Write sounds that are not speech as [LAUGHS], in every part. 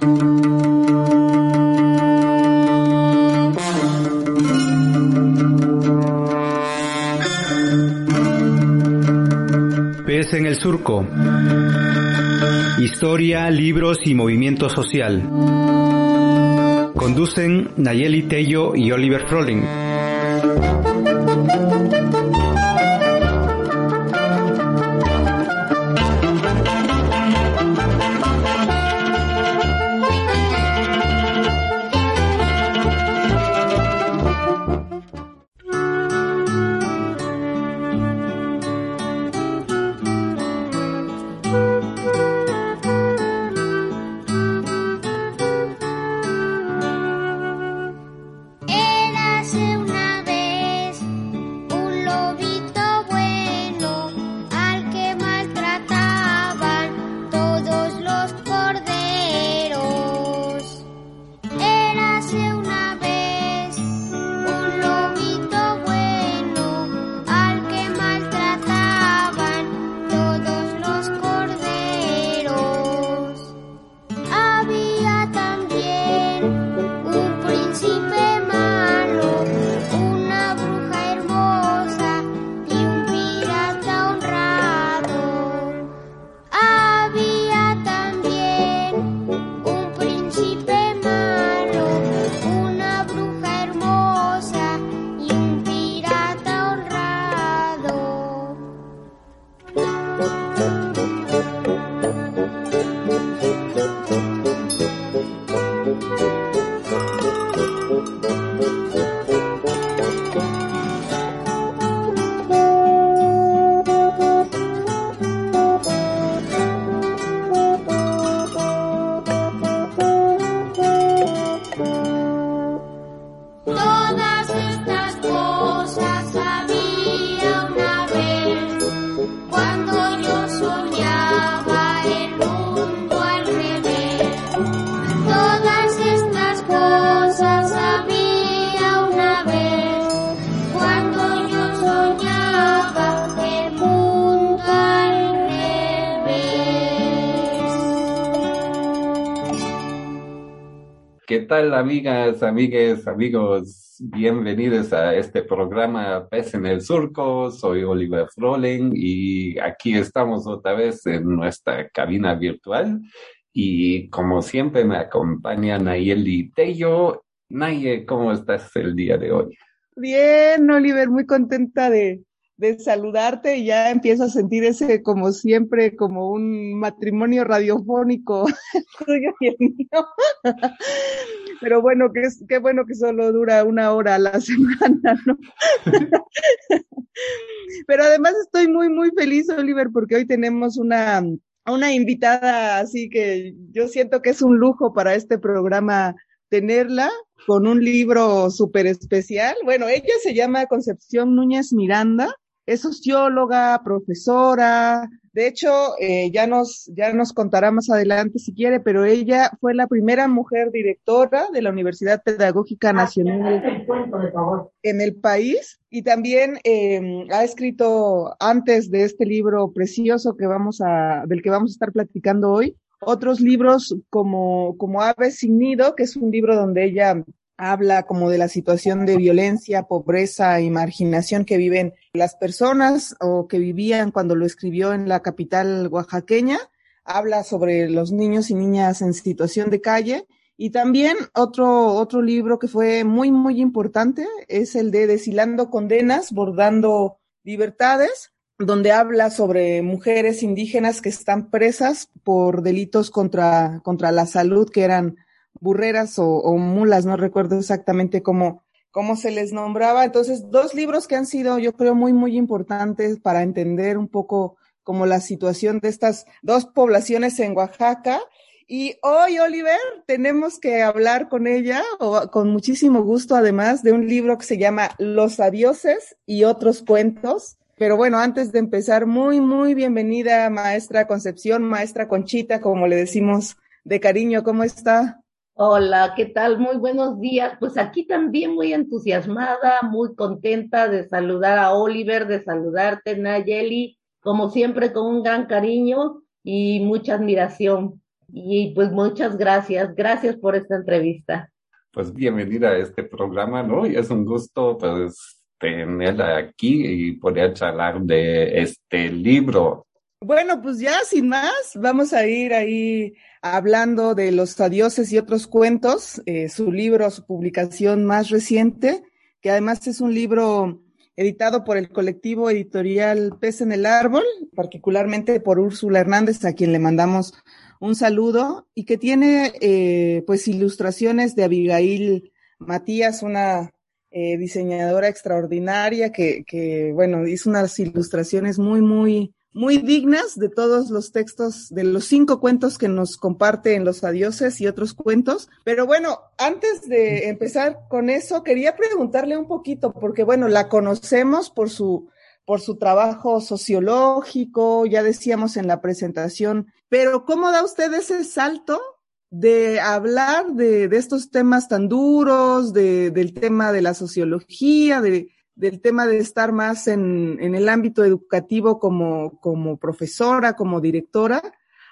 Pez en el surco. Historia, libros y movimiento social. Conducen Nayeli Tello y Oliver Froling. ¿Qué tal, amigas, amigues, amigos? Bienvenidos a este programa Pez en el Surco. Soy Oliver Froling y aquí estamos otra vez en nuestra cabina virtual. Y como siempre me acompaña Nayeli Tello. Naye, ¿cómo estás el día de hoy? Bien, Oliver, muy contenta de, de saludarte y ya empiezo a sentir ese, como siempre, como un matrimonio radiofónico tuyo y el mío. Pero bueno, es, qué bueno que solo dura una hora a la [LAUGHS] semana, ¿no? [LAUGHS] Pero además estoy muy, muy feliz, Oliver, porque hoy tenemos una, una invitada, así que yo siento que es un lujo para este programa tenerla con un libro súper especial. Bueno, ella se llama Concepción Núñez Miranda, es socióloga, profesora. De hecho, eh, ya nos ya nos contará más adelante si quiere, pero ella fue la primera mujer directora de la Universidad Pedagógica Nacional en el país y también eh, ha escrito antes de este libro precioso que vamos a del que vamos a estar platicando hoy otros libros como como Aves sin nido, que es un libro donde ella habla como de la situación de violencia, pobreza y marginación que viven las personas o que vivían cuando lo escribió en la capital oaxaqueña. Habla sobre los niños y niñas en situación de calle. Y también otro, otro libro que fue muy, muy importante es el de Deshilando Condenas, Bordando Libertades, donde habla sobre mujeres indígenas que están presas por delitos contra, contra la salud que eran burreras o, o, mulas, no recuerdo exactamente cómo, cómo se les nombraba. Entonces, dos libros que han sido, yo creo, muy, muy importantes para entender un poco como la situación de estas dos poblaciones en Oaxaca. Y hoy, Oliver, tenemos que hablar con ella, o con muchísimo gusto, además, de un libro que se llama Los adioses y otros cuentos. Pero bueno, antes de empezar, muy, muy bienvenida, maestra Concepción, maestra Conchita, como le decimos de cariño. ¿Cómo está? Hola, ¿qué tal? Muy buenos días. Pues aquí también muy entusiasmada, muy contenta de saludar a Oliver, de saludarte, Nayeli, como siempre con un gran cariño y mucha admiración. Y pues muchas gracias, gracias por esta entrevista. Pues bienvenida a este programa, ¿no? Y es un gusto, pues, tenerla aquí y poder charlar de este libro. Bueno, pues ya sin más, vamos a ir ahí hablando de los adioses y otros cuentos, eh, su libro, su publicación más reciente, que además es un libro editado por el colectivo editorial Pez en el Árbol, particularmente por Úrsula Hernández, a quien le mandamos un saludo, y que tiene eh, pues ilustraciones de Abigail Matías, una eh, diseñadora extraordinaria que, que, bueno, hizo unas ilustraciones muy, muy, muy dignas de todos los textos, de los cinco cuentos que nos comparte en Los Adioses y otros cuentos. Pero bueno, antes de empezar con eso, quería preguntarle un poquito, porque bueno, la conocemos por su, por su trabajo sociológico, ya decíamos en la presentación, pero ¿cómo da usted ese salto de hablar de, de estos temas tan duros, de, del tema de la sociología, de, del tema de estar más en, en el ámbito educativo como, como profesora, como directora,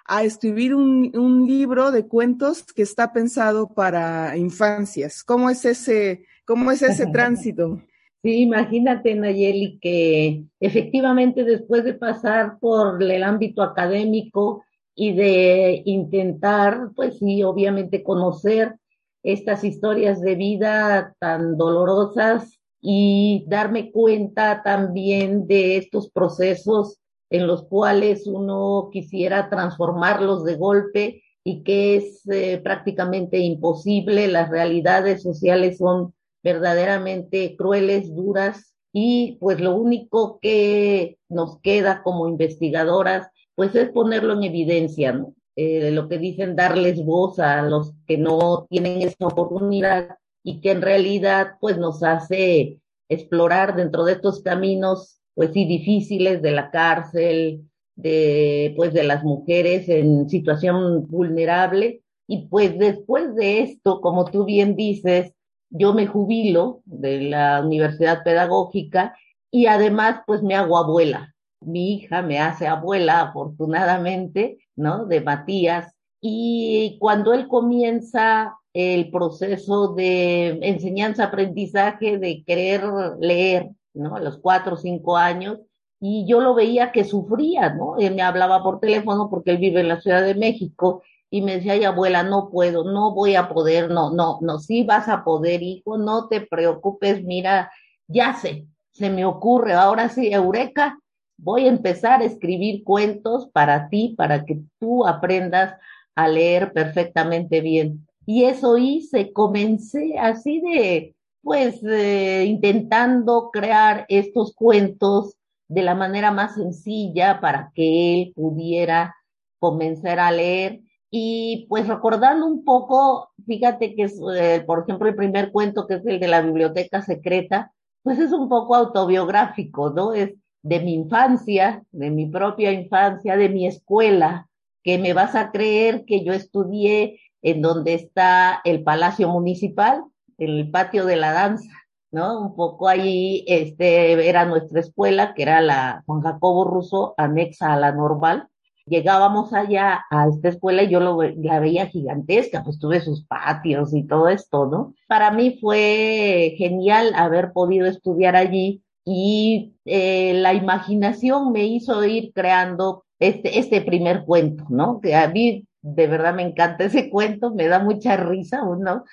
a escribir un, un, libro de cuentos que está pensado para infancias. ¿Cómo es ese, cómo es ese [LAUGHS] tránsito? Sí, imagínate, Nayeli, que efectivamente después de pasar por el ámbito académico, y de intentar, pues sí, obviamente conocer estas historias de vida tan dolorosas y darme cuenta también de estos procesos en los cuales uno quisiera transformarlos de golpe y que es eh, prácticamente imposible. Las realidades sociales son verdaderamente crueles, duras y pues lo único que nos queda como investigadoras pues es ponerlo en evidencia, ¿no? Eh, lo que dicen, darles voz a los que no tienen esa oportunidad y que en realidad pues nos hace explorar dentro de estos caminos, pues sí, difíciles de la cárcel, de pues de las mujeres en situación vulnerable. Y pues después de esto, como tú bien dices, yo me jubilo de la Universidad Pedagógica y además pues me hago abuela mi hija me hace abuela, afortunadamente, ¿no? De Matías. Y cuando él comienza el proceso de enseñanza-aprendizaje, de querer leer, ¿no? A los cuatro o cinco años, y yo lo veía que sufría, ¿no? Él me hablaba por teléfono porque él vive en la Ciudad de México y me decía, ay abuela, no puedo, no voy a poder, no, no, no, sí vas a poder, hijo, no te preocupes, mira, ya sé, se me ocurre, ahora sí, Eureka, voy a empezar a escribir cuentos para ti, para que tú aprendas a leer perfectamente bien. Y eso hice, comencé así de, pues, eh, intentando crear estos cuentos de la manera más sencilla para que él pudiera comenzar a leer. Y pues recordando un poco, fíjate que es, eh, por ejemplo, el primer cuento que es el de la biblioteca secreta, pues es un poco autobiográfico, ¿no? Es de mi infancia, de mi propia infancia, de mi escuela, que me vas a creer que yo estudié en donde está el Palacio Municipal, el patio de la danza, ¿no? Un poco ahí, este, era nuestra escuela, que era la Juan Jacobo Russo, anexa a la normal. Llegábamos allá a esta escuela y yo lo, la veía gigantesca, pues tuve sus patios y todo esto, ¿no? Para mí fue genial haber podido estudiar allí y eh, la imaginación me hizo ir creando este, este primer cuento, ¿no? Que a mí de verdad me encanta ese cuento, me da mucha risa, ¿no?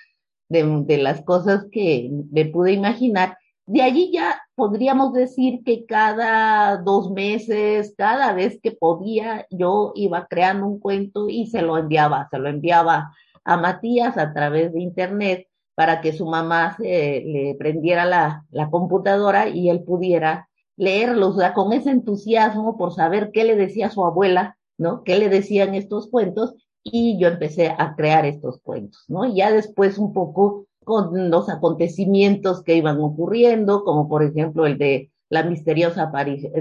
De, de las cosas que me pude imaginar. De allí ya podríamos decir que cada dos meses, cada vez que podía, yo iba creando un cuento y se lo enviaba, se lo enviaba a Matías a través de internet para que su mamá se, le prendiera la, la computadora y él pudiera leerlos, o sea, con ese entusiasmo por saber qué le decía su abuela, ¿no? ¿Qué le decían estos cuentos? Y yo empecé a crear estos cuentos, ¿no? Y ya después un poco con los acontecimientos que iban ocurriendo, como por ejemplo el de la misteriosa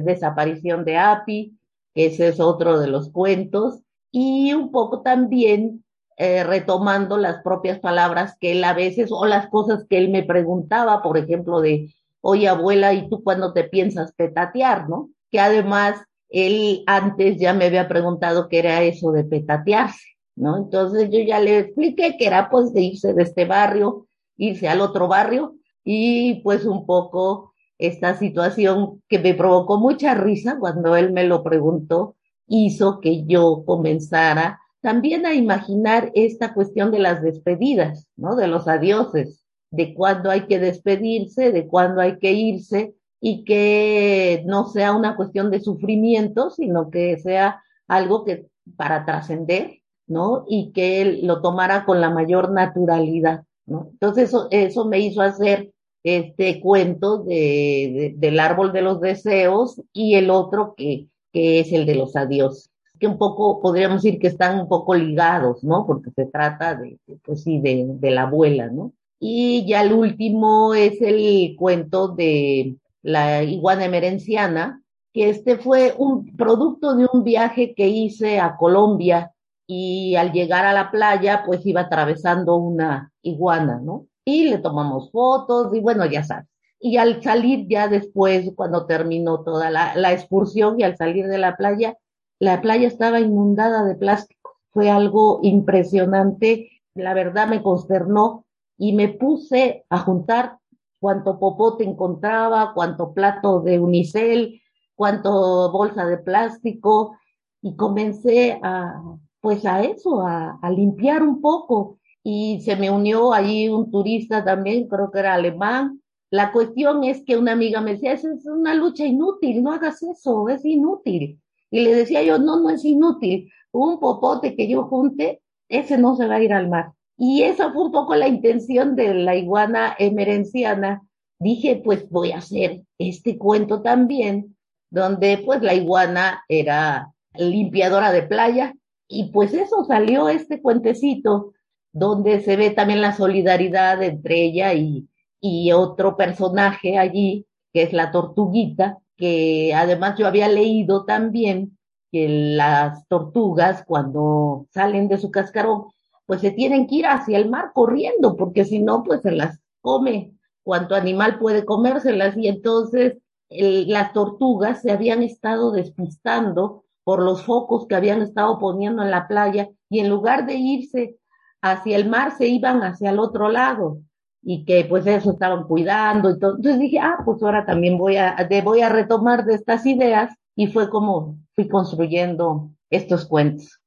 desaparición de Api, ese es otro de los cuentos, y un poco también eh, retomando las propias palabras que él a veces, o las cosas que él me preguntaba, por ejemplo, de, oye abuela, ¿y tú cuándo te piensas petatear, no? Que además él antes ya me había preguntado qué era eso de petatearse, ¿no? Entonces yo ya le expliqué que era pues de irse de este barrio, irse al otro barrio, y pues un poco esta situación que me provocó mucha risa cuando él me lo preguntó, hizo que yo comenzara también a imaginar esta cuestión de las despedidas, ¿no? De los adioses, de cuándo hay que despedirse, de cuándo hay que irse y que no sea una cuestión de sufrimiento, sino que sea algo que para trascender, ¿no? Y que él lo tomara con la mayor naturalidad, ¿no? Entonces eso, eso me hizo hacer este cuento de, del árbol de los deseos y el otro que, que es el de los adiós, que un poco podríamos decir que están un poco ligados, ¿no? Porque se trata de, pues sí, de, de la abuela, ¿no? Y ya el último es el cuento de la iguana emerenciana, que este fue un producto de un viaje que hice a Colombia y al llegar a la playa, pues iba atravesando una iguana, ¿no? y le tomamos fotos y bueno, ya sabes. Y al salir ya después, cuando terminó toda la, la excursión y al salir de la playa, la playa estaba inundada de plástico. Fue algo impresionante, la verdad me consternó y me puse a juntar cuánto popote encontraba, cuánto plato de unicel, cuánto bolsa de plástico y comencé a, pues a eso, a, limpiar un poco y se me unió allí un turista también, creo que era alemán. La cuestión es que una amiga me decía, es una lucha inútil, no hagas eso, es inútil. Y le decía yo, no, no es inútil. Un popote que yo junte, ese no se va a ir al mar. Y esa fue un poco la intención de la iguana emerenciana. Dije, pues voy a hacer este cuento también, donde pues la iguana era limpiadora de playa. Y pues eso salió este cuentecito donde se ve también la solidaridad entre ella y, y otro personaje allí, que es la tortuguita, que además yo había leído también que las tortugas cuando salen de su cascarón, pues se tienen que ir hacia el mar corriendo, porque si no, pues se las come. Cuanto animal puede comérselas y entonces las tortugas se habían estado despistando por los focos que habían estado poniendo en la playa y en lugar de irse hacia el mar se iban hacia el otro lado y que pues eso estaban cuidando y todo. Entonces dije, ah, pues ahora también voy a, voy a retomar de estas ideas y fue como fui construyendo estos cuentos.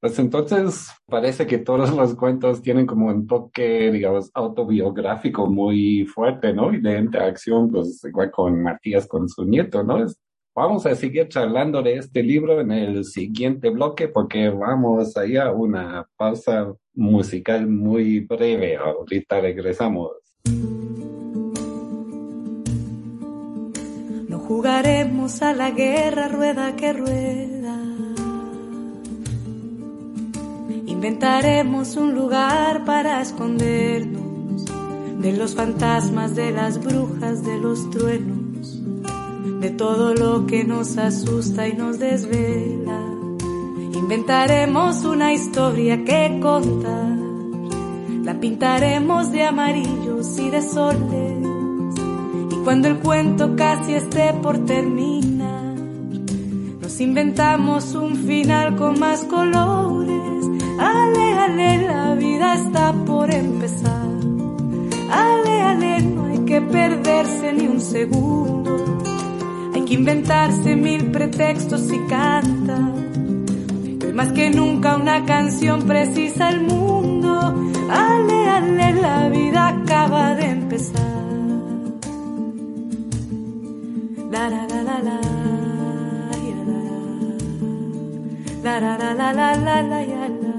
Pues entonces parece que todos los cuentos tienen como un toque, digamos, autobiográfico muy fuerte, ¿no? Y de interacción, pues igual con Matías, con su nieto, ¿no? Vamos a seguir charlando de este libro en el siguiente bloque porque vamos allá a una pausa musical muy breve. Ahorita regresamos. No jugaremos a la guerra rueda que rueda. Inventaremos un lugar para escondernos de los fantasmas, de las brujas, de los truenos de todo lo que nos asusta y nos desvela. Inventaremos una historia que contar, la pintaremos de amarillos y de soles. Y cuando el cuento casi esté por terminar, nos inventamos un final con más colores. Ale, ale, la vida está por empezar. Ale, ale, no hay que perderse ni un segundo que inventarse mil pretextos y canta. Hoy más que nunca una canción precisa el mundo. Ale, ale, la vida acaba de empezar. La la la la la. La la la la la la la la.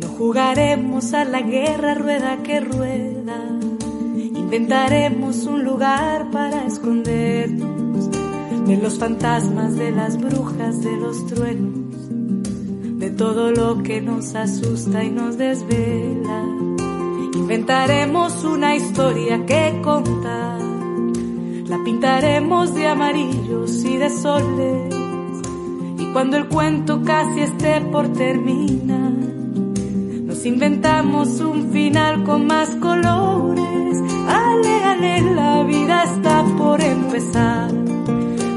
No jugaremos a la guerra rueda que rueda Inventaremos un lugar para escondernos de los fantasmas, de las brujas, de los truenos, todo lo que nos asusta y nos desvela. Inventaremos una historia que contar, la pintaremos de amarillos y de soles. Y cuando el cuento casi esté por terminar, nos inventamos un final con más colores. Ale, ale, la vida está por empezar.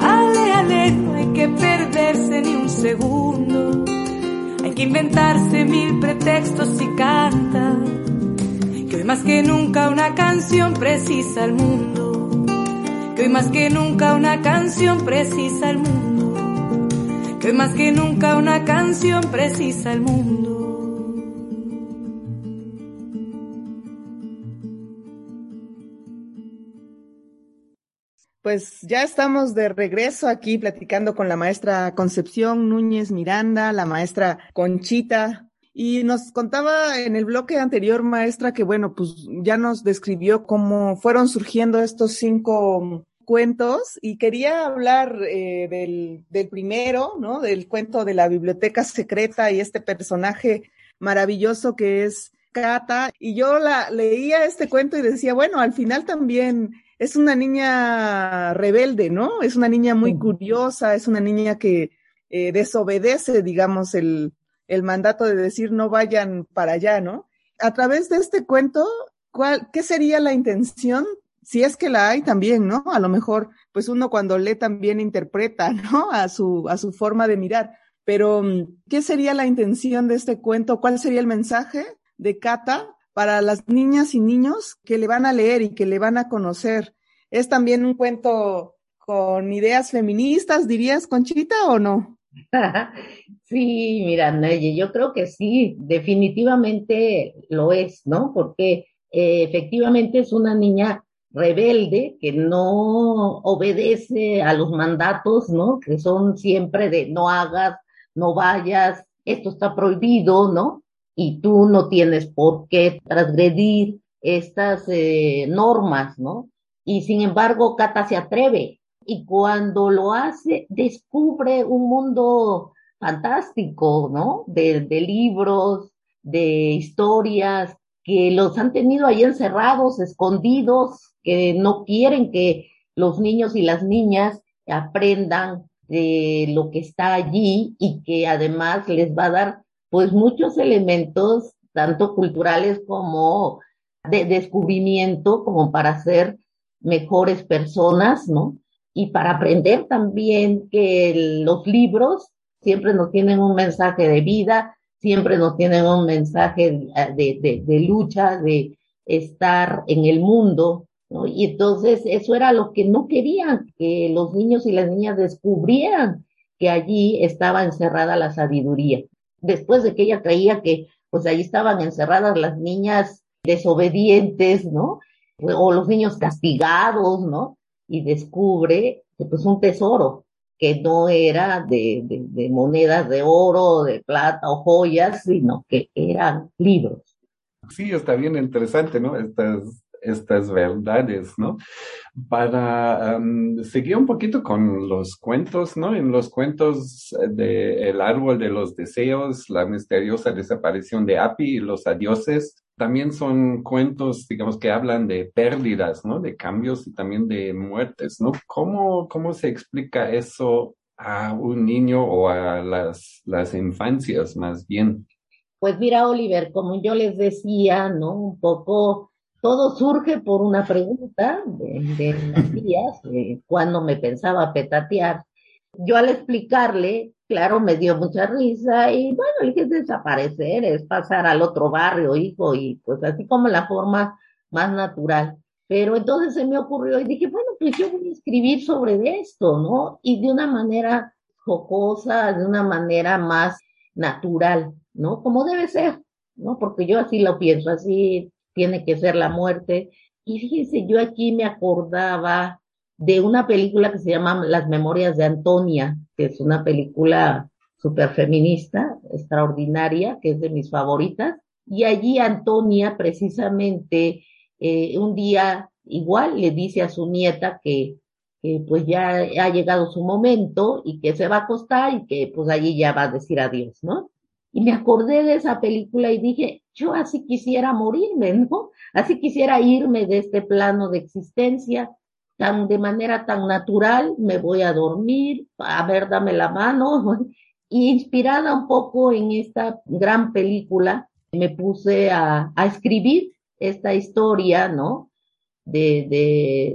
Ale, ale, no hay que perderse ni un segundo. Hay que inventarse mil pretextos y cantar. Que hoy más que nunca una canción precisa al mundo. Que hoy más que nunca una canción precisa al mundo. Que hoy más que nunca una canción precisa al mundo. Pues ya estamos de regreso aquí platicando con la maestra Concepción Núñez Miranda, la maestra Conchita, y nos contaba en el bloque anterior, maestra, que bueno, pues ya nos describió cómo fueron surgiendo estos cinco cuentos y quería hablar eh, del, del primero, ¿no? Del cuento de la biblioteca secreta y este personaje maravilloso que es Cata. Y yo la leía este cuento y decía, bueno, al final también es una niña rebelde, ¿no? Es una niña muy curiosa, es una niña que eh, desobedece, digamos, el, el mandato de decir no vayan para allá, ¿no? A través de este cuento, ¿cuál, ¿qué sería la intención? Si es que la hay también, ¿no? A lo mejor, pues uno cuando lee también interpreta, [LAUGHS] ¿no? A su, a su forma de mirar. Pero, ¿qué sería la intención de este cuento? ¿Cuál sería el mensaje de Cata para las niñas y niños que le van a leer y que le van a conocer. ¿Es también un cuento con ideas feministas, dirías, Conchita, o no? [LAUGHS] sí, mira, Neye, yo creo que sí, definitivamente lo es, ¿no? Porque eh, efectivamente es una niña rebelde que no obedece a los mandatos, ¿no? Que son siempre de no hagas, no vayas, esto está prohibido, ¿no? Y tú no tienes por qué transgredir estas eh, normas, ¿no? Y sin embargo, Cata se atreve y cuando lo hace, descubre un mundo fantástico, ¿no? De, de libros, de historias que los han tenido ahí encerrados, escondidos, que no quieren que los niños y las niñas aprendan de lo que está allí y que además les va a dar pues muchos elementos, tanto culturales como de descubrimiento, como para ser mejores personas, ¿no? Y para aprender también que los libros siempre nos tienen un mensaje de vida, siempre nos tienen un mensaje de, de, de lucha, de estar en el mundo, ¿no? Y entonces eso era lo que no querían, que los niños y las niñas descubrieran que allí estaba encerrada la sabiduría después de que ella creía que pues ahí estaban encerradas las niñas desobedientes, ¿no? O los niños castigados, ¿no? Y descubre que pues un tesoro que no era de, de, de monedas de oro, de plata o joyas, sino que eran libros. Sí, está bien interesante, ¿no? Estas estas verdades, ¿no? Para seguir un poquito con los cuentos, ¿no? En los cuentos de El árbol de los deseos, la misteriosa desaparición de Api y los adioses, también son cuentos, digamos, que hablan de pérdidas, ¿no? De cambios y también de muertes, ¿no? ¿Cómo, cómo se explica eso a un niño o a las, las infancias más bien? Pues mira, Oliver, como yo les decía, ¿no? Un poco todo surge por una pregunta de, de las cuando me pensaba petatear. Yo al explicarle, claro, me dio mucha risa y bueno, le dije desaparecer, es pasar al otro barrio, hijo, y pues así como la forma más natural. Pero entonces se me ocurrió y dije, bueno, pues yo voy a escribir sobre esto, ¿no? Y de una manera jocosa, de una manera más natural, ¿no? Como debe ser, ¿no? Porque yo así lo pienso, así tiene que ser la muerte. Y fíjense, yo aquí me acordaba de una película que se llama Las Memorias de Antonia, que es una película súper feminista, extraordinaria, que es de mis favoritas. Y allí Antonia precisamente eh, un día igual le dice a su nieta que, que pues ya ha llegado su momento y que se va a acostar y que pues allí ya va a decir adiós, ¿no? Y me acordé de esa película y dije, yo así quisiera morirme, ¿no? Así quisiera irme de este plano de existencia tan de manera tan natural, me voy a dormir, a ver, dame la mano. [LAUGHS] Y inspirada un poco en esta gran película, me puse a, a escribir esta historia, ¿no? De,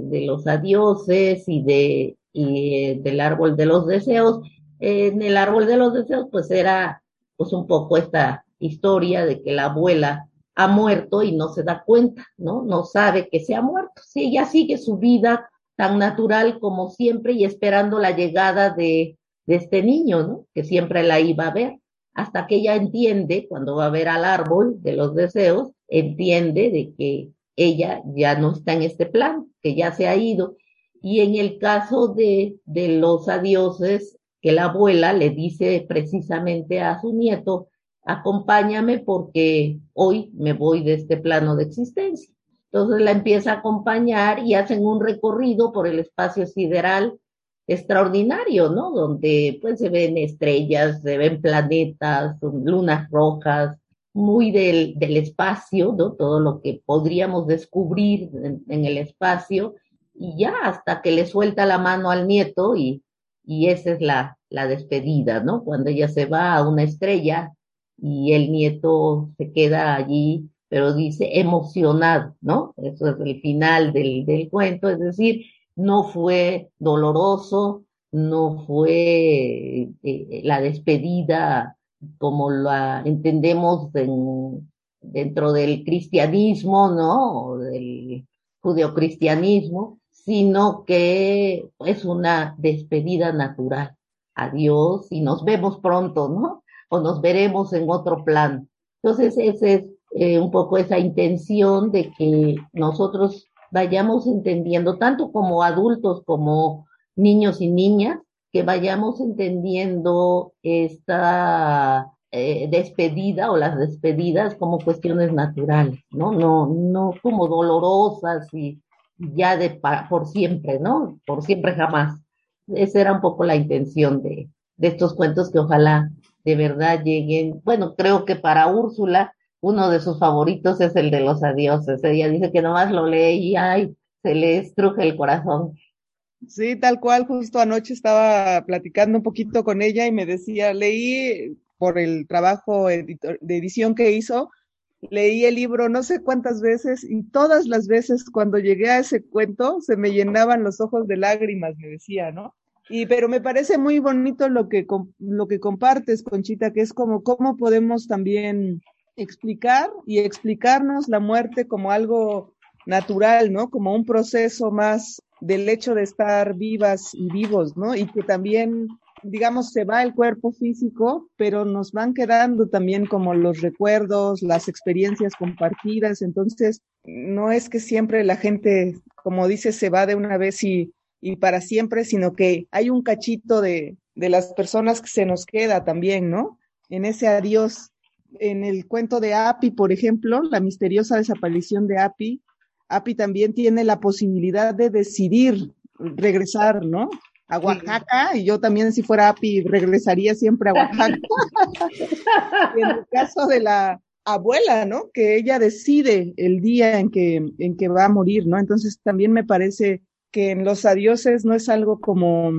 de, los adioses y de y eh, del árbol de los deseos. En el árbol de los deseos, pues era pues un poco esta historia de que la abuela ha muerto y no se da cuenta, ¿no? No sabe que se ha muerto. Sí, ella sigue su vida tan natural como siempre y esperando la llegada de, de este niño, ¿no? Que siempre la iba a ver. Hasta que ella entiende, cuando va a ver al árbol de los deseos, entiende de que ella ya no está en este plan, que ya se ha ido. Y en el caso de, de los adioses, que la abuela le dice precisamente a su nieto, acompáñame porque hoy me voy de este plano de existencia. Entonces la empieza a acompañar y hacen un recorrido por el espacio sideral extraordinario, ¿no? Donde pues se ven estrellas, se ven planetas, lunas rojas, muy del, del espacio, ¿no? Todo lo que podríamos descubrir en, el espacio y ya hasta que le suelta la mano al nieto y, y esa es la, la despedida, ¿no? Cuando ella se va a una estrella y el nieto se queda allí, pero dice emocionado, ¿no? Eso es el final del, del cuento, es decir, no fue doloroso, no fue eh, la despedida como la entendemos en, dentro del cristianismo, ¿no? Del judeocristianismo, sino que es una despedida natural. Adiós y nos vemos pronto, ¿no? O nos veremos en otro plan. Entonces, ese es eh, un poco esa intención de que nosotros vayamos entendiendo, tanto como adultos como niños y niñas, que vayamos entendiendo esta eh, despedida o las despedidas como cuestiones naturales, ¿no? No, no como dolorosas y ya de para, por siempre, ¿no? Por siempre jamás. Esa era un poco la intención de, de estos cuentos que ojalá de verdad lleguen. Bueno, creo que para Úrsula uno de sus favoritos es el de los adioses. Ella dice que nomás lo lee y ay, se le estruje el corazón. Sí, tal cual, justo anoche estaba platicando un poquito con ella y me decía, leí por el trabajo de edición que hizo, leí el libro no sé cuántas veces y todas las veces cuando llegué a ese cuento se me llenaban los ojos de lágrimas, me decía, ¿no? Y pero me parece muy bonito lo que lo que compartes, Conchita, que es como cómo podemos también explicar y explicarnos la muerte como algo natural, ¿no? Como un proceso más del hecho de estar vivas y vivos, ¿no? Y que también, digamos, se va el cuerpo físico, pero nos van quedando también como los recuerdos, las experiencias compartidas. Entonces, no es que siempre la gente, como dice, se va de una vez y, y para siempre, sino que hay un cachito de, de las personas que se nos queda también, ¿no? En ese adiós en el cuento de Api, por ejemplo, la misteriosa desaparición de Api, Api también tiene la posibilidad de decidir regresar, ¿no? A Oaxaca, sí. y yo también si fuera Api regresaría siempre a Oaxaca. y [LAUGHS] en el caso de la abuela, ¿no? Que ella decide el día en que, en que va a morir, ¿no? Entonces también me parece que en los adioses no es algo como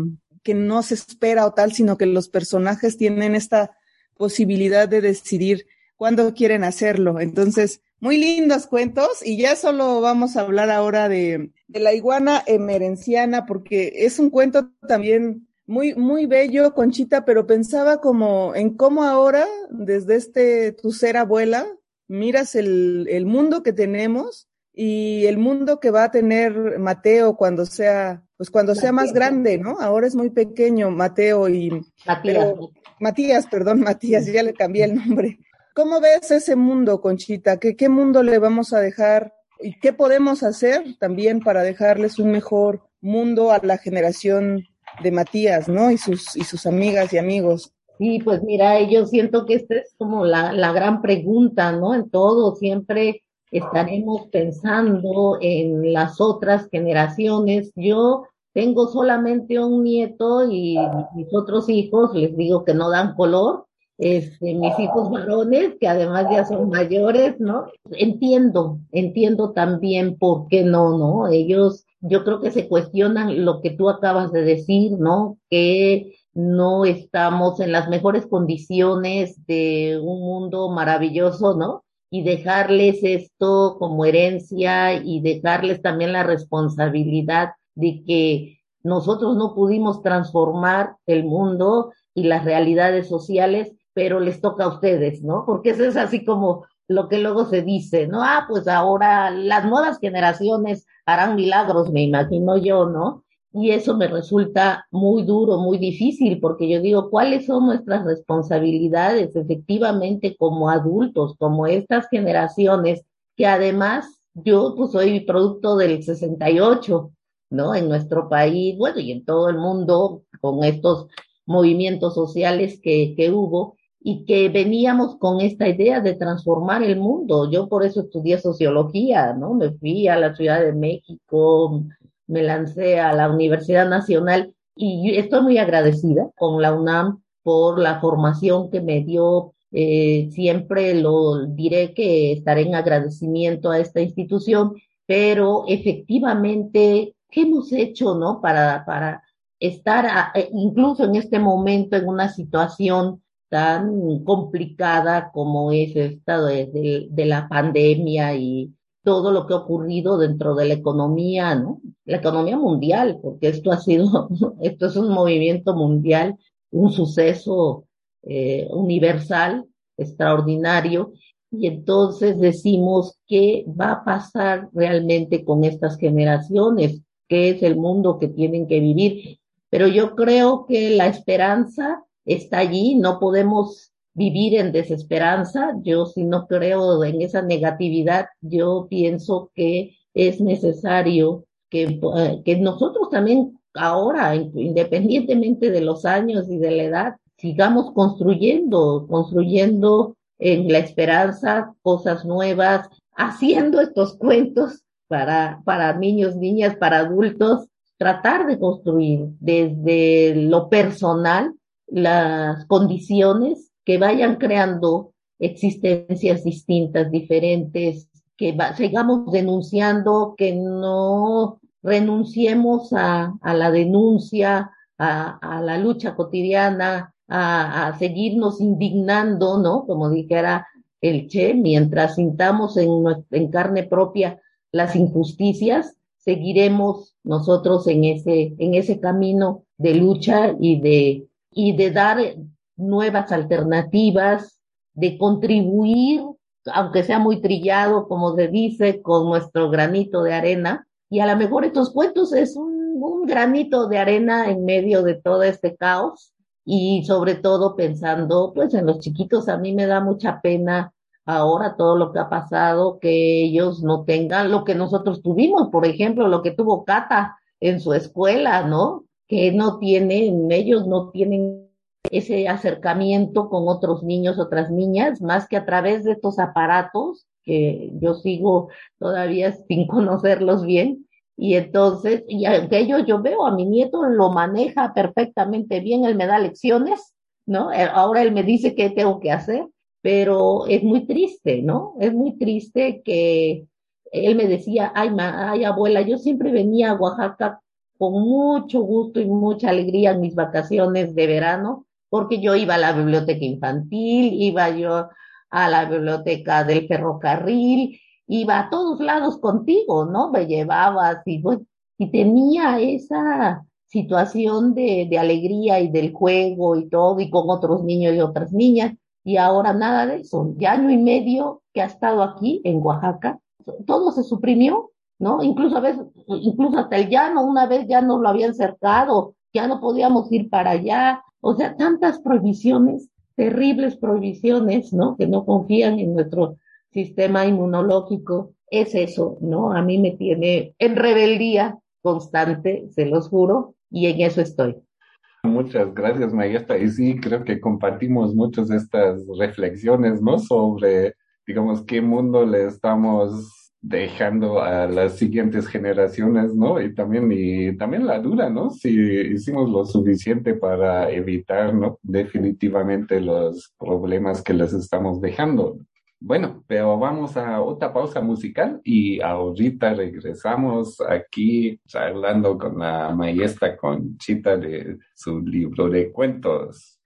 que no se espera o tal, sino que los personajes tienen esta posibilidad de decidir cuándo quieren hacerlo. Entonces, muy lindos cuentos y ya solo vamos a hablar ahora de, la iguana emerenciana porque es un cuento también muy, muy bello, Conchita, pero pensaba como en cómo ahora, desde este tu ser abuela, miras el, el mundo que tenemos y el mundo que va a tener Mateo cuando sea, pues cuando sea más grande, ¿no? Ahora es muy pequeño Mateo y Matías. Pero, Matías, perdón, Matías, ya le cambié el nombre. ¿Cómo ves ese mundo, Conchita? ¿Qué, ¿Qué mundo le vamos a dejar y qué podemos hacer también para dejarles un mejor mundo a la generación de Matías, ¿no? Y sus, y sus amigas y amigos. Sí, pues mira, yo siento que esta es como la, la gran pregunta, ¿no? En todo, siempre estaremos pensando en las otras generaciones. Yo tengo solamente un nieto y mis otros hijos les digo que no dan color este, mis hijos varones, que además ya son mayores, ¿no? Entiendo, entiendo también por qué no, ¿no? Ellos, yo creo que se cuestionan lo que tú acabas de decir, ¿no? Que no estamos en las mejores condiciones de un mundo maravilloso, ¿no? Y dejarles esto como herencia y dejarles también la responsabilidad de que nosotros no pudimos transformar el mundo y las realidades sociales, pero les toca a ustedes, ¿no? Porque eso es así como lo que luego se dice, ¿no? Ah, pues ahora las nuevas generaciones harán milagros, me imagino yo, ¿no? Y eso me resulta muy duro, muy difícil, porque yo digo, ¿cuáles son nuestras responsabilidades efectivamente como adultos, como estas generaciones, que además yo pues soy producto del 68, ¿no? En nuestro país, bueno, y en todo el mundo, con estos movimientos sociales que, que hubo, y que veníamos con esta idea de transformar el mundo. Yo por eso estudié sociología, ¿no? Me fui a la Ciudad de México, me lancé a la Universidad Nacional y estoy muy agradecida con la UNAM por la formación que me dio. Eh, siempre lo diré que estaré en agradecimiento a esta institución, pero efectivamente, ¿qué hemos hecho, no? Para, para estar a, eh, incluso en este momento en una situación tan complicada como es esta de, de, de la pandemia y todo lo que ha ocurrido dentro de la economía, ¿no? La economía mundial, porque esto ha sido, [LAUGHS] esto es un movimiento mundial, un suceso eh, universal, extraordinario, y entonces decimos qué va a pasar realmente con estas generaciones, qué es el mundo que tienen que vivir. Pero yo creo que la esperanza está allí, no podemos vivir en desesperanza. Yo si no creo en esa negatividad, yo pienso que es necesario que, eh, que nosotros también ahora, independientemente de los años y de la edad, sigamos construyendo, construyendo en la esperanza cosas nuevas, haciendo estos cuentos para, para niños, niñas, para adultos, tratar de construir desde lo personal las condiciones que vayan creando existencias distintas, diferentes, que sigamos denunciando, que no renunciemos a, la denuncia, a, la lucha cotidiana, a, a, seguirnos indignando, ¿no? Como dijera el Che, mientras sintamos en, en carne propia las injusticias, seguiremos nosotros en ese, en ese camino de lucha y de, y de dar nuevas alternativas, de contribuir, aunque sea muy trillado, como se dice, con nuestro granito de arena. Y a lo mejor estos cuentos es un, granito de arena en medio de todo este caos y sobre todo pensando pues en los chiquitos, a mí me da mucha pena ahora todo lo que ha pasado, que ellos no tengan lo que nosotros tuvimos, por ejemplo, lo que tuvo Cata en su escuela, ¿no? Que no tienen, ellos no tienen ese acercamiento con otros niños, otras niñas, más que a través de estos aparatos que yo sigo todavía [LAUGHS] sin conocerlos bien. Y entonces, y aquello yo veo a mi nieto lo maneja perfectamente bien, él me da lecciones, ¿no? Eh, ahora él me dice qué tengo que hacer, pero es muy triste, ¿no? Es muy triste que él me decía, ay, ma, ay, abuela, yo siempre venía a Oaxaca con mucho gusto y mucha alegría en mis vacaciones de verano, porque yo iba a la biblioteca infantil, iba yo a la biblioteca del ferrocarril, iba a todos lados contigo, ¿no? Me llevabas y, y tenía esa situación de, de alegría y del juego y todo, y con otros niños y otras niñas, y ahora nada de eso. Ya año y medio que ha estado aquí en Oaxaca, todo se suprimió, ¿no? Incluso a veces, incluso hasta el llano, una vez ya nos lo habían cercado, ya no podíamos ir para allá, o sea, tantas prohibiciones, terribles prohibiciones, ¿no? Que no confían en nuestro sistema inmunológico. Es eso, ¿no? A mí me tiene en rebeldía constante, se los juro, y en eso estoy. Muchas gracias, maestra. Y sí, creo que compartimos muchas de estas reflexiones, ¿no? Sobre, digamos, qué mundo le estamos dejando a las siguientes generaciones, ¿no? Y también, y también la duda, ¿no? Si hicimos lo suficiente para evitar, ¿no? Definitivamente los problemas que les estamos dejando. Bueno, pero vamos a otra pausa musical y ahorita regresamos aquí charlando con la maestra Conchita de su libro de cuentos.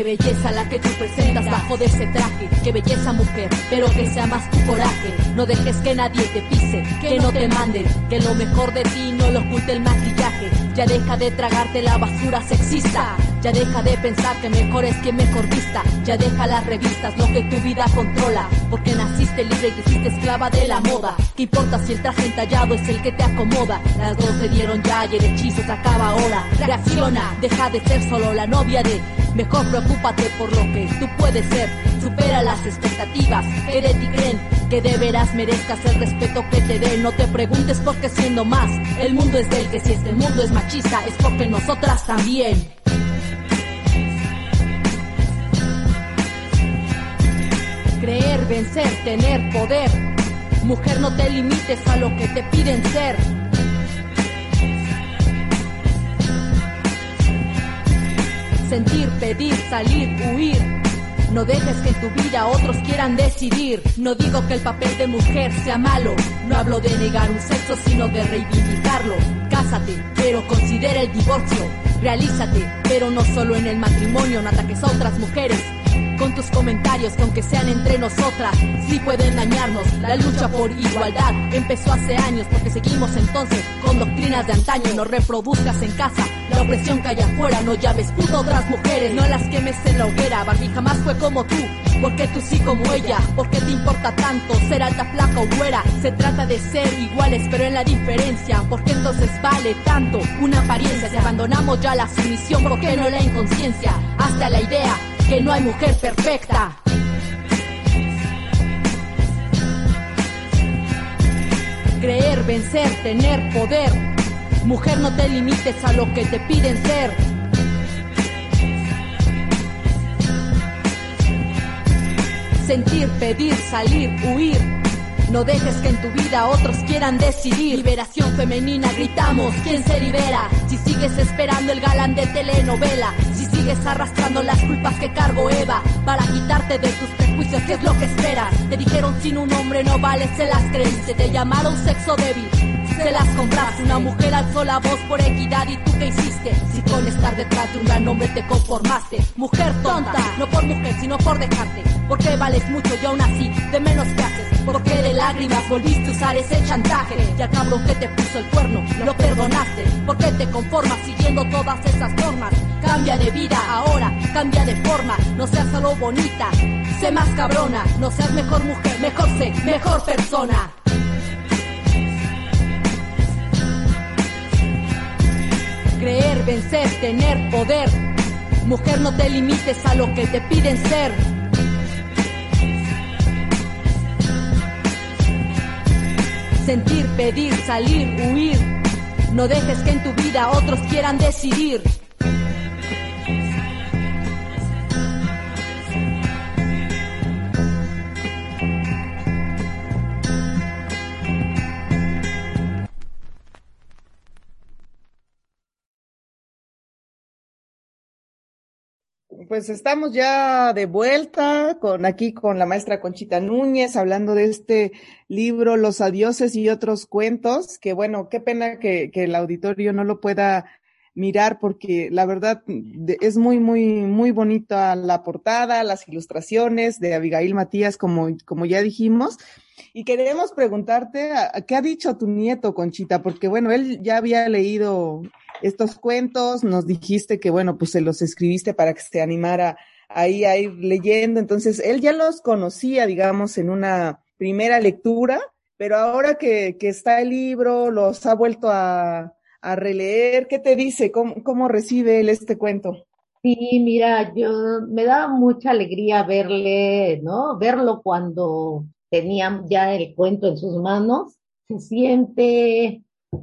Qué belleza la que tú presentas bajo de ese traje. Qué belleza mujer, pero que sea más tu coraje. No dejes que nadie te pise, que no te manden. Que lo mejor de ti no lo oculte el maquillaje. Ya deja de tragarte la basura sexista. Ya deja de pensar que mejor es quien mejor vista. Ya deja las revistas, lo que tu vida controla. Porque naciste libre y te hiciste esclava de la moda. ¿Qué importa si el traje entallado es el que te acomoda? Las dos se dieron ya y el hechizo se acaba ahora. Reacciona, deja de ser solo la novia de. Mejor preocúpate por lo que tú puedes ser. Supera las expectativas que de creen. Que de veras merezcas el respeto que te den. No te preguntes por qué siendo más. El mundo es del que si este mundo es machista es porque nosotras también. Creer, vencer, tener poder. Mujer, no te limites a lo que te piden ser. Sentir, pedir, salir, huir. No dejes que en tu vida otros quieran decidir. No digo que el papel de mujer sea malo. No hablo de negar un sexo, sino de reivindicarlo. Cásate, pero considera el divorcio. Realízate, pero no solo en el matrimonio, no ataques a otras mujeres con tus comentarios, con que sean entre nosotras, sí pueden dañarnos. La lucha por igualdad empezó hace años, porque seguimos entonces con doctrinas de antaño. No reproduzcas en casa la opresión que hay afuera, no llaves puto otras mujeres, no las quemes en la hoguera. Barbie jamás fue como tú. Porque tú sí como ella, porque te importa tanto ser alta, flaca o güera. Se trata de ser iguales, pero en la diferencia. Porque entonces vale tanto una apariencia. Si abandonamos ya la sumisión, ¿por qué no la inconsciencia? Hasta la idea que no hay mujer perfecta. Creer, vencer, tener poder. Mujer, no te limites a lo que te piden ser. Sentir, pedir, salir, huir. No dejes que en tu vida otros quieran decidir. Liberación femenina, gritamos, ¿quién se libera? Si sigues esperando el galán de telenovela, sigues arrastrando las culpas que cargo Eva, para quitarte de tus prejuicios, ¿qué es lo que esperas? Te dijeron sin un hombre no vales, se las creen, te llamaron sexo débil se las compras. Una mujer alzó la voz por equidad y tú qué hiciste. Si con estar detrás de un gran hombre te conformaste. Mujer tonta, no por mujer, sino por dejarte. Porque vales mucho y aún así, de menos que haces. Porque de lágrimas volviste a usar ese chantaje. Y al cabrón que te puso el cuerno, lo perdonaste. Porque te conformas siguiendo todas esas normas. Cambia de vida ahora, cambia de forma. No seas solo bonita, sé más cabrona. No seas mejor mujer, mejor sé, mejor persona. Creer, vencer, tener poder. Mujer, no te limites a lo que te piden ser. Sentir, pedir, salir, huir. No dejes que en tu vida otros quieran decidir. Pues estamos ya de vuelta con aquí con la maestra Conchita Núñez hablando de este libro Los adioses y otros cuentos, que bueno, qué pena que, que el auditorio no lo pueda mirar porque la verdad es muy, muy, muy bonita la portada, las ilustraciones de Abigail Matías, como, como ya dijimos. Y queremos preguntarte, ¿qué ha dicho tu nieto, Conchita? Porque bueno, él ya había leído estos cuentos, nos dijiste que bueno, pues se los escribiste para que se animara ahí a ir leyendo. Entonces, él ya los conocía, digamos, en una primera lectura, pero ahora que, que está el libro, los ha vuelto a, a releer. ¿Qué te dice? ¿Cómo, ¿Cómo, recibe él este cuento? Sí, mira, yo me da mucha alegría verle, ¿no? Verlo cuando tenía ya el cuento en sus manos. Se siente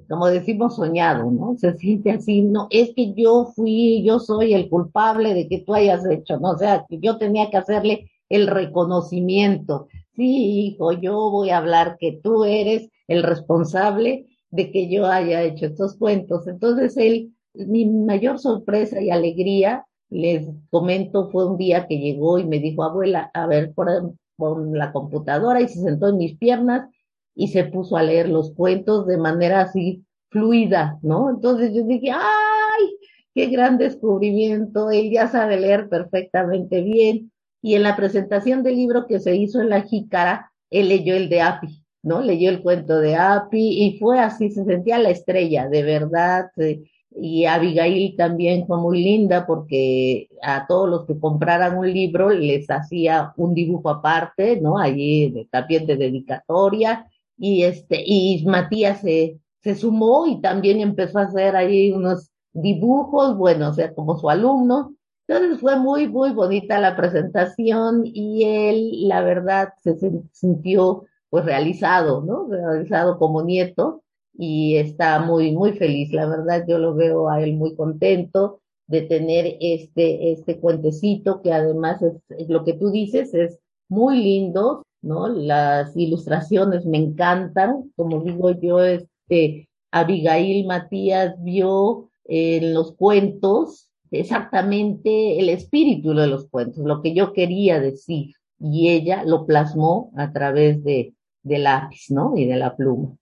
como decimos, soñado, ¿no? Se siente así, no, es que yo fui, yo soy el culpable de que tú hayas hecho, ¿no? O sea, que yo tenía que hacerle el reconocimiento. Sí, hijo, yo voy a hablar que tú eres el responsable de que yo haya hecho estos cuentos. Entonces él, mi mayor sorpresa y alegría, les comento, fue un día que llegó y me dijo, abuela, a ver, por, la computadora y se sentó en mis piernas y se puso a leer los cuentos de manera así fluida, ¿no? Entonces yo dije, ¡ay! ¡Qué gran descubrimiento! Él ya sabe leer perfectamente bien. Y en la presentación del libro que se hizo en la Jícara, él leyó el de Api, ¿no? Leyó el cuento de Api y fue así, se sentía la estrella, de verdad. Eh, y Abigail también fue muy linda porque a todos los que compraran un libro les hacía un dibujo aparte, ¿no? Allí también de dedicatoria y este, y Matías se, se sumó y también empezó a hacer ahí unos dibujos, bueno, o sea, como su alumno. Entonces fue muy, muy bonita la presentación y él, la verdad, se sintió pues realizado, ¿no? Realizado como nieto y está muy, muy feliz. La verdad, yo lo veo a él muy contento de tener este, este cuentecito que además es, lo que tú dices, es muy lindo, ¿no? Las ilustraciones me encantan, como digo yo, este, Abigail Matías vio en los cuentos exactamente el espíritu de los cuentos, lo que yo quería decir, y ella lo plasmó a través de, del lápiz, ¿no? Y de la pluma.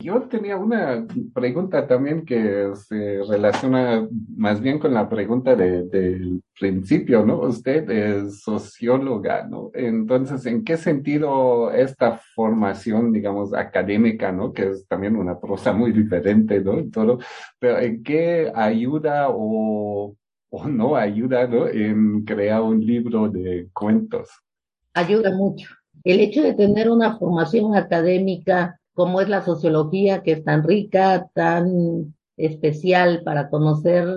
Yo tenía una pregunta también que se relaciona más bien con la pregunta del principio, ¿no? Usted es socióloga, ¿no? Entonces, ¿en qué sentido esta formación, digamos, académica, ¿no? Que es también una prosa muy diferente, ¿no? Todo, pero ¿en qué ayuda o, o no ayuda, ¿no? En crear un libro de cuentos. Ayuda mucho. El hecho de tener una formación académica como es la sociología, que es tan rica, tan especial para conocer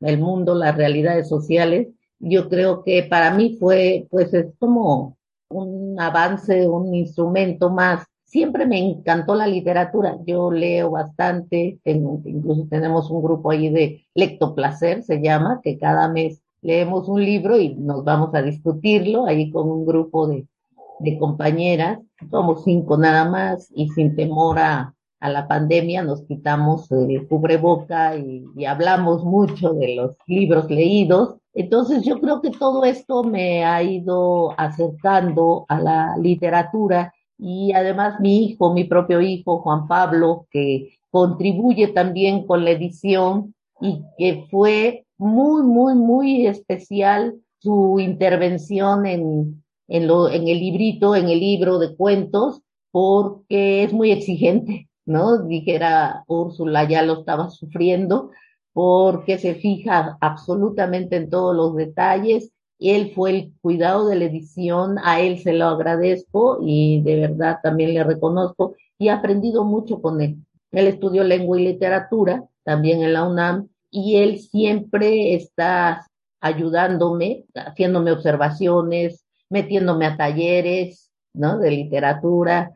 el mundo, las realidades sociales. Yo creo que para mí fue, pues es como un avance, un instrumento más. Siempre me encantó la literatura. Yo leo bastante, incluso tenemos un grupo ahí de Lectoplacer, se llama, que cada mes leemos un libro y nos vamos a discutirlo ahí con un grupo de, de compañeras, somos cinco nada más y sin temor a, la pandemia nos quitamos el cubreboca y, y, hablamos mucho de los libros leídos. Entonces yo creo que todo esto me ha ido acercando a la literatura y además mi hijo, mi propio hijo, Juan Pablo, que contribuye también con la edición y que fue muy, muy, muy especial su intervención en, en, lo, en el librito, en el libro de cuentos, porque es muy exigente, ¿no? Dijera Úrsula, ya lo estaba sufriendo, porque se fija absolutamente en todos los detalles. Él fue el cuidado de la edición, a él se lo agradezco y de verdad también le reconozco y he aprendido mucho con él. Él estudió lengua y literatura también en la UNAM y él siempre está ayudándome, haciéndome observaciones, metiéndome a talleres, ¿no? De literatura.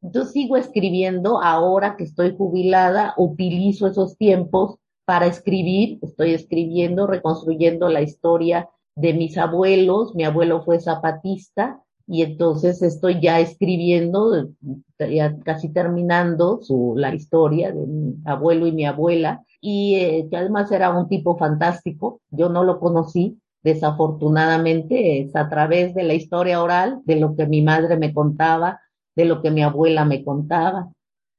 Yo sigo escribiendo, ahora que estoy jubilada, utilizo esos tiempos para escribir, estoy escribiendo, reconstruyendo la historia de mis abuelos, mi abuelo fue zapatista y entonces estoy ya escribiendo, ya casi terminando su, la historia de mi abuelo y mi abuela y eh, que además era un tipo fantástico, yo no lo conocí, desafortunadamente es a través de la historia oral, de lo que mi madre me contaba, de lo que mi abuela me contaba.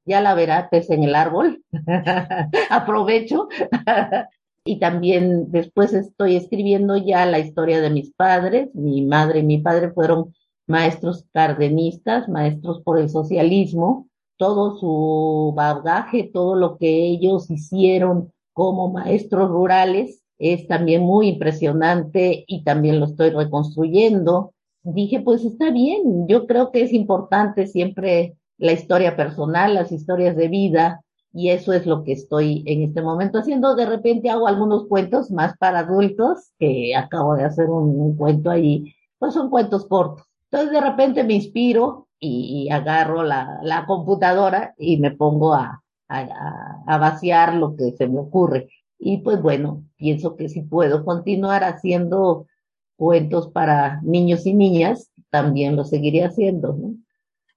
Ya la verá, pues en el árbol. [LAUGHS] Aprovecho. [LAUGHS] y también después estoy escribiendo ya la historia de mis padres. Mi madre y mi padre fueron maestros cardenistas, maestros por el socialismo. Todo su bagaje, todo lo que ellos hicieron como maestros rurales, es también muy impresionante y también lo estoy reconstruyendo. Dije, pues está bien, yo creo que es importante siempre la historia personal, las historias de vida, y eso es lo que estoy en este momento haciendo. De repente hago algunos cuentos más para adultos, que acabo de hacer un, cuento ahí, pues son cuentos cortos. Entonces de repente me inspiro y, agarro la, la computadora y me pongo a, a, a vaciar lo que se me ocurre. Y pues bueno, pienso que si puedo continuar haciendo cuentos para niños y niñas, también lo seguiré haciendo, ¿no?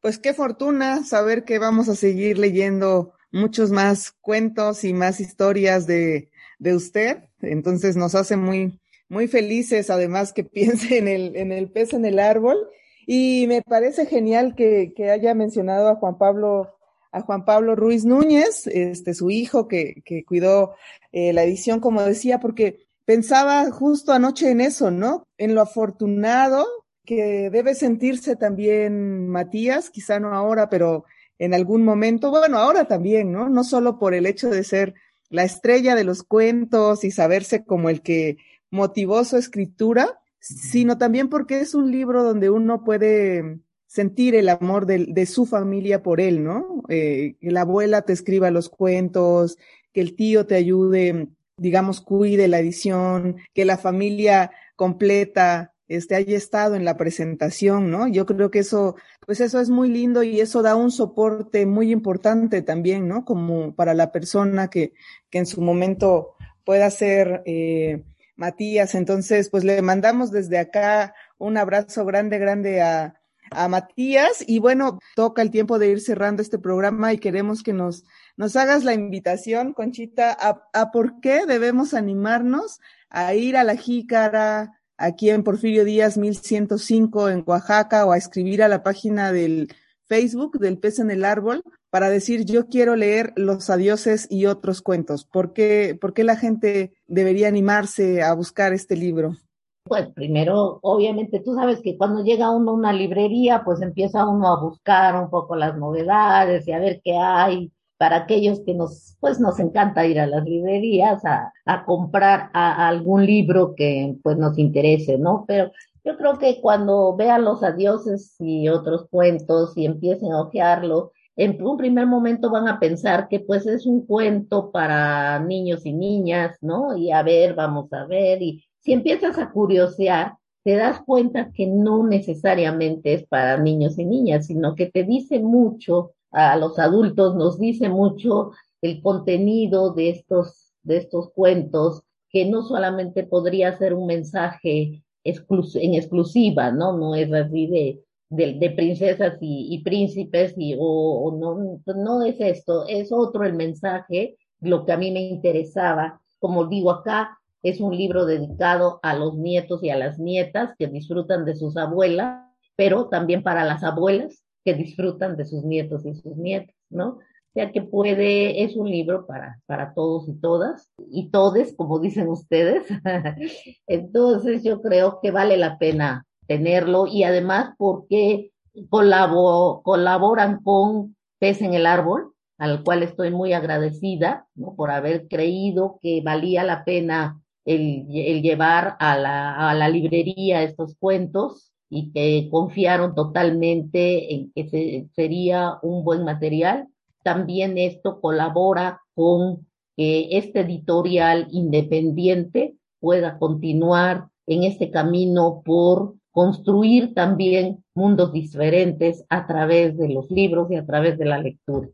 Pues qué fortuna saber que vamos a seguir leyendo muchos más cuentos y más historias de, de usted. Entonces nos hace muy, muy felices, además que [LAUGHS] piense en el, en el pez en el árbol. Y me parece genial que, que haya mencionado a Juan Pablo, a Juan Pablo Ruiz Núñez, este, su hijo que, que cuidó eh, la edición, como decía, porque pensaba justo anoche en eso, ¿no? En lo afortunado que debe sentirse también Matías, quizá no ahora, pero en algún momento, bueno, ahora también, ¿no? No solo por el hecho de ser la estrella de los cuentos y saberse como el que motivó su escritura, sino también porque es un libro donde uno puede sentir el amor de, de su familia por él, ¿no? Eh, que la abuela te escriba los cuentos, que el tío te ayude, digamos, cuide la edición, que la familia completa este haya estado en la presentación, ¿no? Yo creo que eso, pues eso es muy lindo y eso da un soporte muy importante también, ¿no? Como para la persona que, que en su momento pueda ser eh, Matías. Entonces, pues le mandamos desde acá un abrazo grande, grande a, a Matías. Y bueno, toca el tiempo de ir cerrando este programa y queremos que nos, nos hagas la invitación, Conchita, a, a por qué debemos animarnos a ir a la jícara aquí en Porfirio Díaz 1105 en Oaxaca o a escribir a la página del Facebook del pez en el árbol para decir yo quiero leer Los adioses y otros cuentos. ¿Por qué, ¿Por qué la gente debería animarse a buscar este libro? Pues primero, obviamente, tú sabes que cuando llega uno a una librería, pues empieza uno a buscar un poco las novedades y a ver qué hay para aquellos que nos, pues nos encanta ir a las librerías a, comprar a, algún libro que pues nos interese, ¿no? Pero yo creo que cuando vean los adioses y otros cuentos y empiecen a ojearlo, en un primer momento van a pensar que pues es un cuento para niños y niñas, ¿no? Y a ver, vamos a ver, y si empiezas a curiosear, te das cuenta que no necesariamente es para niños y niñas, sino que te dice mucho a los adultos, nos dice mucho el contenido de estos, de estos cuentos, que no solamente podría ser un mensaje en exclusiva, ¿no? No es así de, de, princesas y, y, príncipes y, o, o no, no es esto, es otro el mensaje, lo que a mí me interesaba. Como digo acá, es un libro dedicado a los nietos y a las nietas que disfrutan de sus abuelas, pero también para las abuelas que disfrutan de sus nietos y sus nietas, ¿no? O sea que puede, es un libro para, para todos y todas, y todes, como dicen ustedes. [LAUGHS] Entonces yo creo que vale la pena tenerlo y además porque colabo, colaboran con Pez en el Árbol, al cual estoy muy agradecida por haber creído que valía la pena el, el llevar a la, a la librería estos cuentos y que confiaron totalmente en que se, sería un buen material. También esto colabora con que este editorial independiente pueda continuar en este camino por construir también mundos diferentes a través de los libros y a través de la lectura.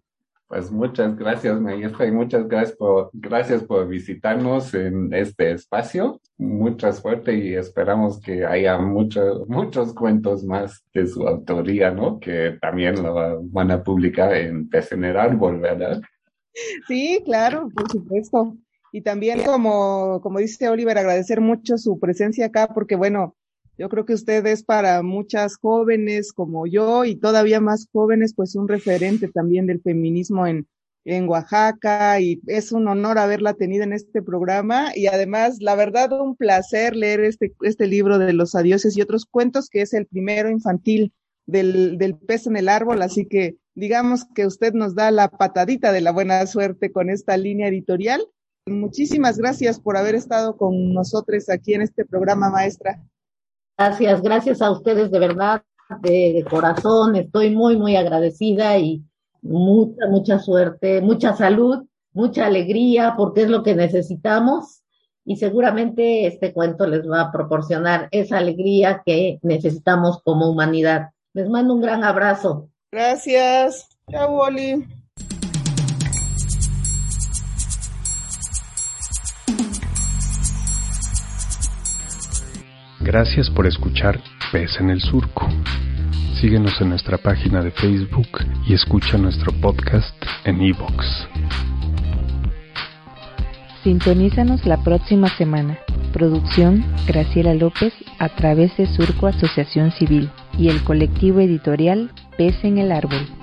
Pues muchas gracias, maestra, y muchas gracias por, gracias por visitarnos en este espacio. Mucha suerte y esperamos que haya mucho, muchos cuentos más de su autoría, ¿no? Que también lo van a publicar en Pez en el Árbol, ¿verdad? Sí, claro, por supuesto. Y también, como, como dice Oliver, agradecer mucho su presencia acá, porque bueno, yo creo que usted es para muchas jóvenes como yo y todavía más jóvenes, pues un referente también del feminismo en, en Oaxaca y es un honor haberla tenido en este programa y además, la verdad, un placer leer este, este libro de los adioses y otros cuentos, que es el primero infantil del, del pez en el árbol, así que digamos que usted nos da la patadita de la buena suerte con esta línea editorial. Muchísimas gracias por haber estado con nosotros aquí en este programa, maestra. Gracias, gracias a ustedes de verdad, de, corazón. Estoy muy, muy agradecida y mucha, mucha suerte, mucha salud, mucha alegría, porque es lo que necesitamos. Y seguramente este cuento les va a proporcionar esa alegría que necesitamos como humanidad. Les mando un gran abrazo. Gracias. Chao, Oli. Gracias por escuchar Pez en el Surco. Síguenos en nuestra página de Facebook y escucha nuestro podcast en iVoox. Sintonízanos la próxima semana. Producción Graciela López a través de Surco Asociación Civil y el colectivo editorial Pez en el Árbol.